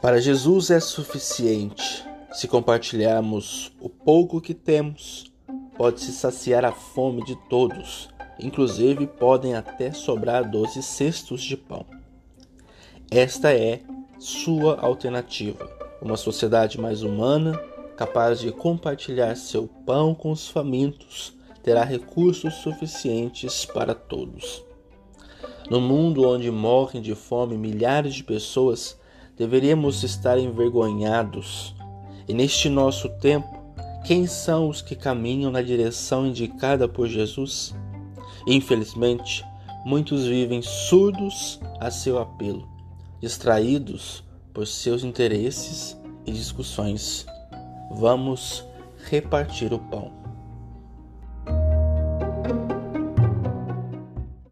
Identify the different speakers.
Speaker 1: Para Jesus é suficiente. Se compartilharmos o pouco que temos, pode-se saciar a fome de todos, inclusive podem até sobrar doze cestos de pão. Esta é sua alternativa, uma sociedade mais humana, capaz de compartilhar seu pão com os famintos, terá recursos suficientes para todos. No mundo onde morrem de fome milhares de pessoas, deveríamos estar envergonhados. E neste nosso tempo, quem são os que caminham na direção indicada por Jesus? Infelizmente, muitos vivem surdos a seu apelo, distraídos por seus interesses e discussões. Vamos repartir o pão.